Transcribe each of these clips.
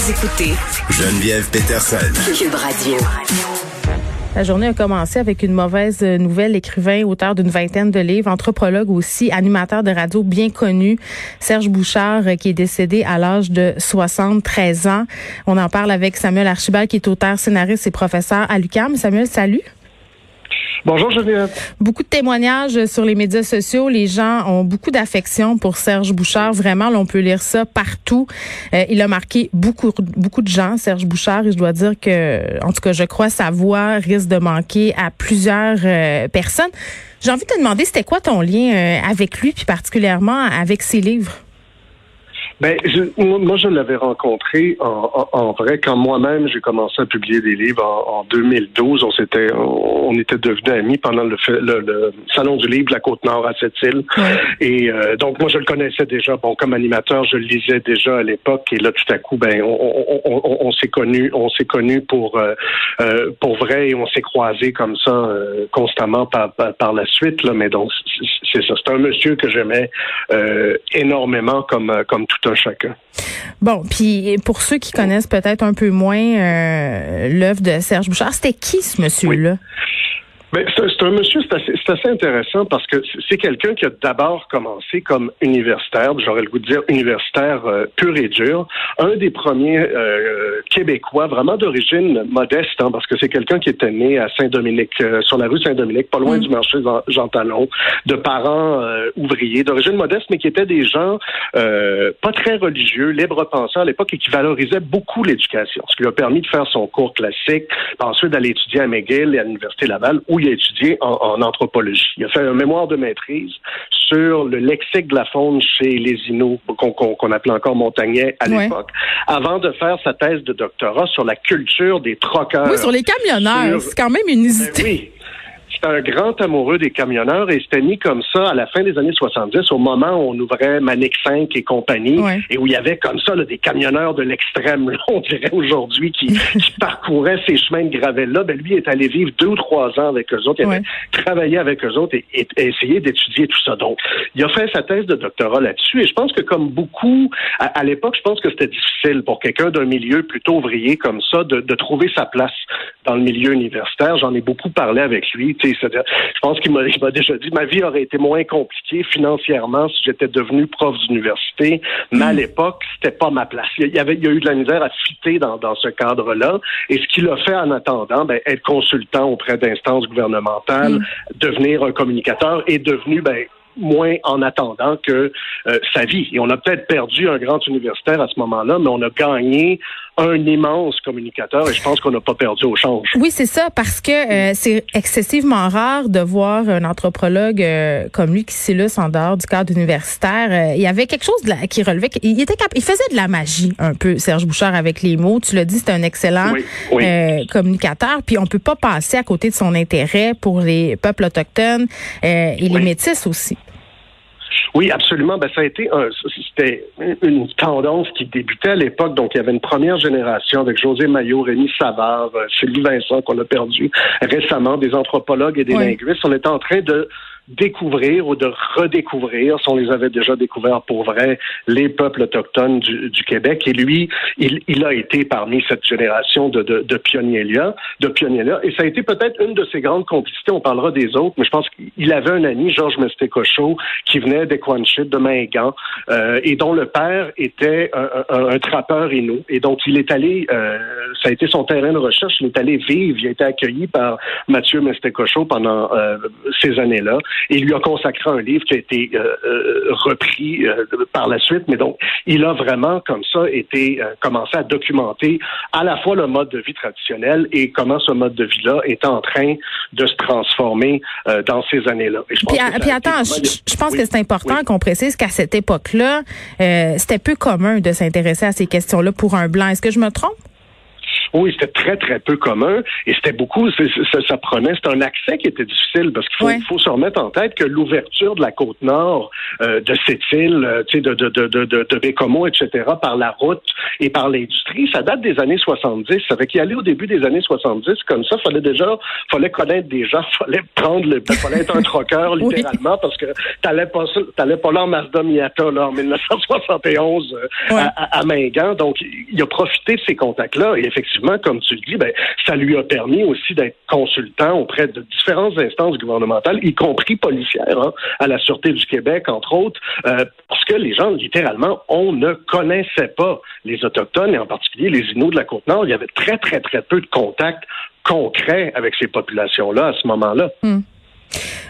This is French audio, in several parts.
Vous écoutez Geneviève Peterson. Cube Radio. La journée a commencé avec une mauvaise nouvelle. Écrivain, auteur d'une vingtaine de livres, anthropologue aussi, animateur de radio bien connu, Serge Bouchard, euh, qui est décédé à l'âge de 73 ans. On en parle avec Samuel Archibald, qui est auteur, scénariste et professeur à l'UQAM. Samuel, salut. Bonjour Geneviève. Beaucoup de témoignages sur les médias sociaux. Les gens ont beaucoup d'affection pour Serge Bouchard. Vraiment, là, on peut lire ça partout. Euh, il a marqué beaucoup, beaucoup de gens, Serge Bouchard, et je dois dire que, en tout cas, je crois sa voix risque de manquer à plusieurs euh, personnes. J'ai envie de te demander, c'était quoi ton lien euh, avec lui, puis particulièrement avec ses livres? Ben, je, moi, je l'avais rencontré en, en, vrai quand moi-même j'ai commencé à publier des livres en, en 2012. On s'était, on, était devenus amis pendant le, le, salon du livre de la Côte-Nord à cette île. Et euh, donc moi, je le connaissais déjà. Bon, comme animateur, je le lisais déjà à l'époque. Et là, tout à coup, ben, on, on s'est connus, on s'est connus pour euh, euh, pour vrai et on s'est croisés comme ça constamment par, par, la suite. Là, mais donc c'est ça. C'est un monsieur que j'aimais énormément comme comme tout un chacun. Bon, puis pour ceux qui connaissent peut-être un peu moins euh, l'œuvre de Serge Bouchard, c'était qui ce monsieur-là? C'est un monsieur, c'est assez, assez, intéressant parce que c'est quelqu'un qui a d'abord commencé comme universitaire, j'aurais le goût de dire universitaire euh, pur et dur, un des premiers euh, Québécois vraiment d'origine modeste, hein, parce que c'est quelqu'un qui était né à Saint-Dominique, euh, sur la rue Saint-Dominique, pas loin mm. du marché Jean Talon, de parents ouvriers, d'origine modeste, mais qui étaient des gens pas très religieux, libre pensants à l'époque et qui valorisaient beaucoup l'éducation, ce qui lui a permis de faire son cours classique, ensuite d'aller étudier à McGill et à l'Université Laval, où il a étudié en, anthropologie. Il a fait un mémoire de maîtrise sur le lexique de la faune chez les Inuits, qu'on appelait encore montagnais à l'époque, avant de faire sa thèse de doctorat sur la culture des troqueurs. Oui, sur les camionneurs. C'est quand même une ben oui. C'est un grand amoureux des camionneurs et c'était mis comme ça à la fin des années 70, au moment où on ouvrait Manic 5 et compagnie, et où il y avait comme ça des camionneurs de l'extrême, on dirait aujourd'hui, qui, parcouraient ces chemins de gravelle-là. Ben, lui est allé vivre deux ou trois ans avec eux autres. Il avait travaillé avec eux autres et, et, essayé d'étudier tout ça. Donc, il a fait sa thèse de doctorat là-dessus et je pense que comme beaucoup, à, l'époque, je pense que c'était difficile pour quelqu'un d'un milieu plutôt ouvrier comme ça de, de trouver sa place dans le milieu universitaire. J'en ai beaucoup parlé avec lui je pense qu'il m'a déjà dit ma vie aurait été moins compliquée financièrement si j'étais devenu prof d'université, mais à hmm. l'époque, c'était pas ma place. Il y, avait, il y a eu de la misère à fitter dans, dans ce cadre-là. Et ce qu'il a fait en attendant, ben, être consultant auprès d'instances gouvernementales, hmm. devenir un communicateur, est devenu ben, moins en attendant que euh, sa vie. Et on a peut-être perdu un grand universitaire à ce moment-là, mais on a gagné un immense communicateur et je pense qu'on n'a pas perdu au change. Oui, c'est ça, parce que euh, c'est excessivement rare de voir un anthropologue euh, comme lui qui s'illustre en dehors du cadre universitaire. il y avait quelque chose de qui relevait, il, était il faisait de la magie un peu, Serge Bouchard, avec les mots. Tu l'as dit, c'est un excellent communicateur. Puis on peut pas passer à côté de son intérêt pour les peuples autochtones et les métis aussi. Oui, absolument. Ben, ça a été un, c'était une tendance qui débutait à l'époque. Donc, il y avait une première génération avec José Maillot, Rémi Savard, euh, Sylvie Vincent qu'on a perdu récemment, des anthropologues et des linguistes. On était en train de découvrir ou de redécouvrir, si on les avait déjà découverts pour vrai, les peuples autochtones du, du Québec. Et lui, il, il, a été parmi cette génération de, de, de pionniers-là, de pionniers-là. Et ça a été peut-être une de ses grandes complicités. On parlera des autres, mais je pense qu'il avait un ami, Georges Mestécochot, qui venait d'Equanchit, de Mingan, euh, et dont le père était un, un, trappeur inou. Et donc, il est allé, euh, ça a été son terrain de recherche, il est allé vivre, il a été accueilli par Mathieu Mestécochot pendant euh, ces années-là. Il lui a consacré un livre qui a été repris par la suite. Mais donc, il a vraiment, comme ça, été commencé à documenter à la fois le mode de vie traditionnel et comment ce mode de vie-là est en train de se transformer dans ces années-là. Puis, puis attends, je, pense que c'est important qu'on précise qu'à cette époque-là, c'était peu commun de s'intéresser à ces questions-là pour un blanc. Est-ce que je me trompe? Oui, c'était très, très peu commun et c'était beaucoup, ça, ça, prenait, c'est un accès qui était difficile parce qu'il faut, se remettre en tête que l'ouverture de la côte nord euh, de cette île, euh, tu sais, de, de, de, de, de Bécomo, etc., par la route et par l'industrie, ça date des années 70. Ça fait qu'y aller au début des années 70, comme ça, fallait déjà, fallait connaître des gens, fallait prendre le, fallait être un troqueur, littéralement, parce que t'allais pas, t'allais pas là en Mazda Miata, là, en 1971, euh, à, à, Mingan. Donc, il a profité de ces contacts-là et effectivement, comme tu le dis, ben, ça lui a permis aussi d'être consultant auprès de différentes instances gouvernementales, y compris policières, hein, à la Sûreté du Québec, entre autres, euh, parce que les gens, littéralement, on ne connaissait pas les Autochtones, et en particulier les Inuits de la Côte-Nord. Il y avait très, très, très peu de contacts concrets avec ces populations-là à ce moment-là. Hmm.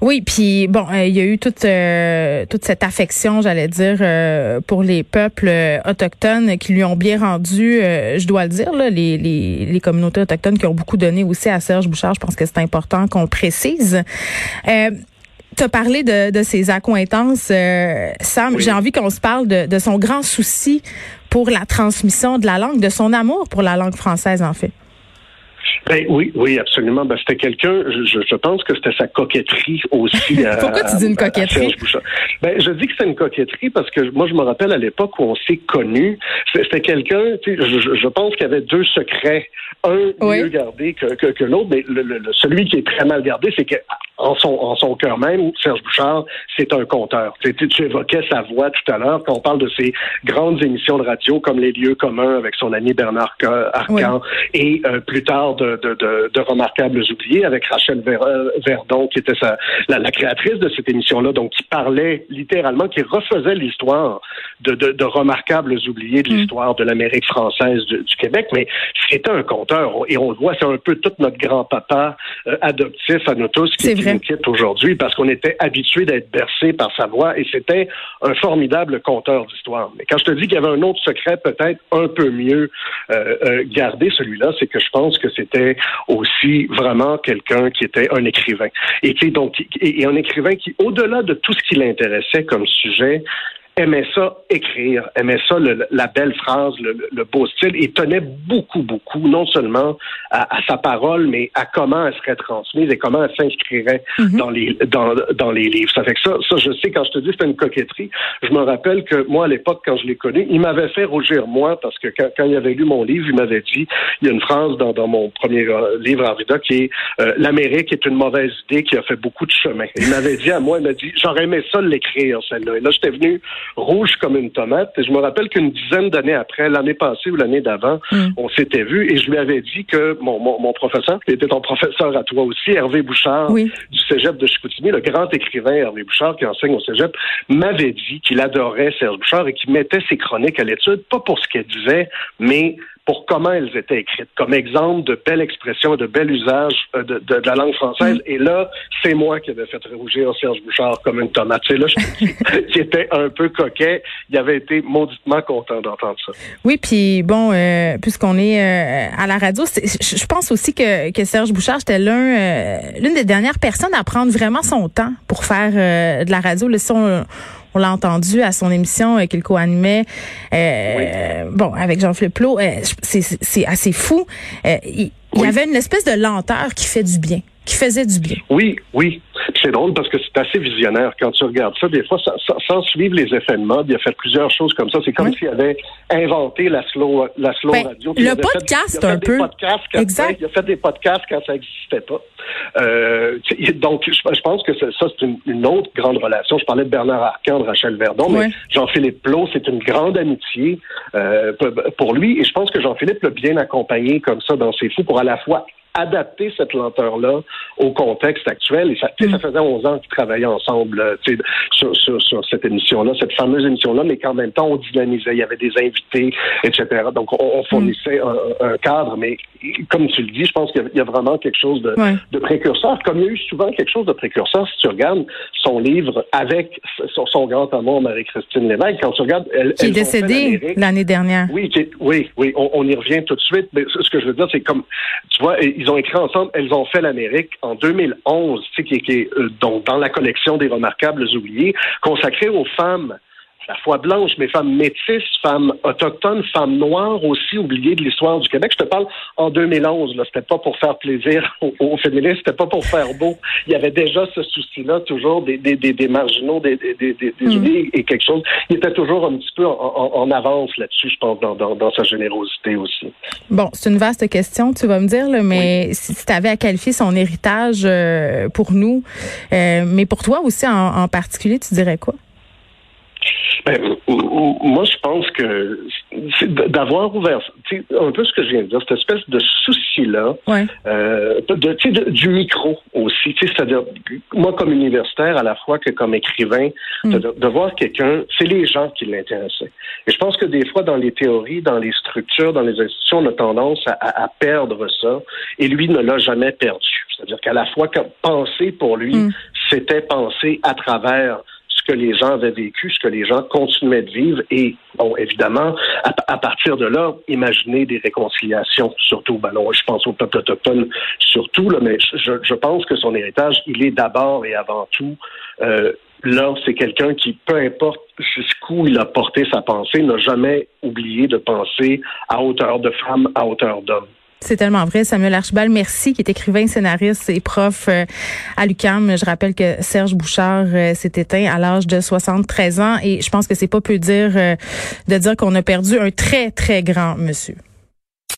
Oui, puis bon, euh, il y a eu toute euh, toute cette affection, j'allais dire, euh, pour les peuples autochtones qui lui ont bien rendu, je dois le dire, là, les, les, les, communautés autochtones qui ont beaucoup donné aussi à Serge Bouchard. Je pense que c'est important qu'on le précise. tu as parlé de, de ses accointances, Sam. J'ai envie qu'on se parle de, de son grand souci pour la transmission de la langue, de son amour pour la langue française, en fait. Ben oui, oui, absolument. Ben, c'était quelqu'un, je, je, pense que c'était sa coquetterie aussi. Pourquoi tu dis une coquetterie? ben, je dis que c'est une coquetterie parce que moi, je me rappelle à l'époque où on s'est connus. C'était quelqu'un, je, je pense qu'il y avait deux secrets. Un mieux gardé que, que, que l'autre, mais le, celui qui est très mal gardé, c'est que en son, en son cœur même, Serge Bouchard, c'est un conteur. Tu, tu, évoquais sa voix tout à l'heure quand on parle de ses grandes émissions de radio comme Les lieux communs avec son ami Bernard Arcan et euh, plus tard de, de, de, de, Remarquables oubliés avec Rachel euh, Verdon qui était sa, la, la, créatrice de cette émission-là, donc qui parlait littéralement, qui refaisait l'histoire de, Remarquables oubliés de mm. l'histoire de l'Amérique française du, Québec, mais c'était un conteur et on le voit, c'est un peu tout notre grand-papa euh, adoptif à nous tous qui aujourd'hui parce qu'on était habitué d'être bercé par sa voix et c'était un formidable conteur d'histoire. Mais quand je te dis qu'il y avait un autre secret peut-être un peu mieux euh, euh, gardé, celui-là, c'est que je pense que c'était aussi vraiment quelqu'un qui était un écrivain. Et donc et un écrivain qui, au-delà de tout ce qui l'intéressait comme sujet, aimait ça écrire, aimait ça la belle phrase, le, beau style, et tenait beaucoup, beaucoup, non seulement à, sa parole, mais à comment elle serait transmise et comment elle s'inscrirait mhm. dans les dans, dans les livres. Ça fait que ça, ça, je sais, quand je te dis c'était une coquetterie, je me rappelle que moi, à l'époque, quand je l'ai connu, il m'avait fait rougir moi, parce que quand, il avait lu mon livre, il m'avait dit, il y a une phrase dans, dans mon premier euh, livre, Arvida, qui est euh, L'Amérique est une mauvaise idée qui a fait beaucoup de chemin. Il m'avait dit à moi, il m'a dit, j'aurais aimé ça l'écrire, celle-là. Et là, j'étais venu rouge comme une tomate. Et je me rappelle qu'une dizaine d'années après, l'année passée ou l'année d'avant, mm. on s'était vu et je lui avais dit que mon, mon, professeur, qui était ton professeur à toi aussi, Hervé Bouchard, du Cégep de Chicoutimi, le grand écrivain Hervé Bouchard qui enseigne au Cégep, m'avait dit qu'il adorait Serge Bouchard et qu'il mettait ses chroniques à l'étude, pas pour ce qu'elle disait, mais pour comment elles étaient écrites, comme exemple de belles expressions, de bel usage euh, de, de, la langue française. Mm. Et là, c'est moi qui avais fait rougir Serge Bouchard comme une tomate. C'est là, qui était un peu coquet. Il avait été mauditement content d'entendre ça. Oui, puis bon, euh, puisqu'on est euh, à la radio, je pense aussi que, que Serge Bouchard, c'était l'un, l'une des dernières personnes à prendre vraiment son temps pour faire de la radio. Le son on l'a entendu à son émission euh, qu'il co-animait, euh, bon, avec Jean-Philippe Plot. Euh, c'est assez fou. il, y avait une espèce de lenteur qui fait du bien, qui faisait du bien. Oui, oui. C'est drôle parce que c'est assez visionnaire quand tu regardes ça. Des fois, sans suivre les effets de mode, il a fait plusieurs choses comme ça. C'est comme s'il avait inventé la slow, la slow ben, radio. Le podcast, un peu. exact. il a fait des podcasts quand ça n'existait pas. Euh, donc, je, pense que ça, c'est une, autre grande relation. Je parlais de Bernard Arcan, de Rachel Verdon, mais Jean-Philippe Plot, c'est une grande amitié euh, pour lui. Et je pense que Jean-Philippe l'a bien accompagné comme ça dans ses fous pour à la fois adapter cette lenteur-là au contexte actuel. Et ça, ça mm. faisait 11 ans qu'ils travaillaient ensemble sur, sur, sur, cette émission-là, cette fameuse émission-là, mais qu'en même temps, on dynamisait. Il y avait des invités, etc. Donc, on, fournissait un, cadre. Mais comme tu le dis, je pense qu'il y, a vraiment quelque chose de, de, précurseur. Comme il y a eu souvent quelque chose de précurseur, si tu regardes son livre avec son, grand amour, Marie-Christine Lévesque, quand tu regardes... Elle, qui est décédée l'année dernière. Oui, oui, oui. On, on, y revient tout de suite. Mais ce que je veux dire, c'est comme, tu vois, ils ont écrit ensemble, elles ont fait l'Amérique en 2011, tu sais, qui, qui est euh, donc dans la collection des remarquables oubliés, consacrée aux femmes la foi blanche, mais femmes métisses, femmes autochtones, femmes noires aussi oubliées de l'histoire du Québec. Je te parle en 2011, là, c'était pas pour faire plaisir aux, féministes, c'était pas pour faire beau. Il y avait déjà ce souci-là, toujours des, des, des, marginaux, des, des, des, mm. et quelque chose. Il était toujours un petit peu en, avance là-dessus, je pense, dans, dans, sa générosité aussi. Bon, c'est une vaste question, tu vas me dire, là, mais si tu avais à qualifier son héritage euh, pour nous, euh, mais pour toi aussi en particulier, tu dirais quoi? Ben, moi, je pense que d'avoir ouvert un peu ce que je viens de dire, cette espèce de souci-là, euh, de, du micro aussi. C'est-à-dire, moi, comme universitaire, à la fois que comme écrivain, mm. de, voir quelqu'un, c'est les gens qui l'intéressaient. Et je pense que des fois, dans les théories, dans les structures, dans les institutions, on a tendance à, perdre ça. Et lui ne l'a jamais perdu. C'est-à-dire qu'à la fois, penser pour lui, mm. c'était penser à travers que les gens avaient vécu, ce que les gens continuaient de vivre et, bon, évidemment, à, partir de là, imaginer des réconciliations, surtout, ben non, je pense au peuple autochtone surtout, là, mais je, pense que son héritage, il est d'abord et avant tout euh, là, c'est quelqu'un qui, peu importe jusqu'où il a porté sa pensée, n'a jamais oublié de penser à hauteur de femme, à hauteur d'homme. C'est tellement vrai. Samuel Archibald, merci, qui est écrivain, scénariste et prof euh, à l'UCAM. Je rappelle que Serge Bouchard euh, s'est éteint à l'âge de 73 ans et je pense que c'est pas peu dire euh, de dire qu'on a perdu un très, très grand monsieur.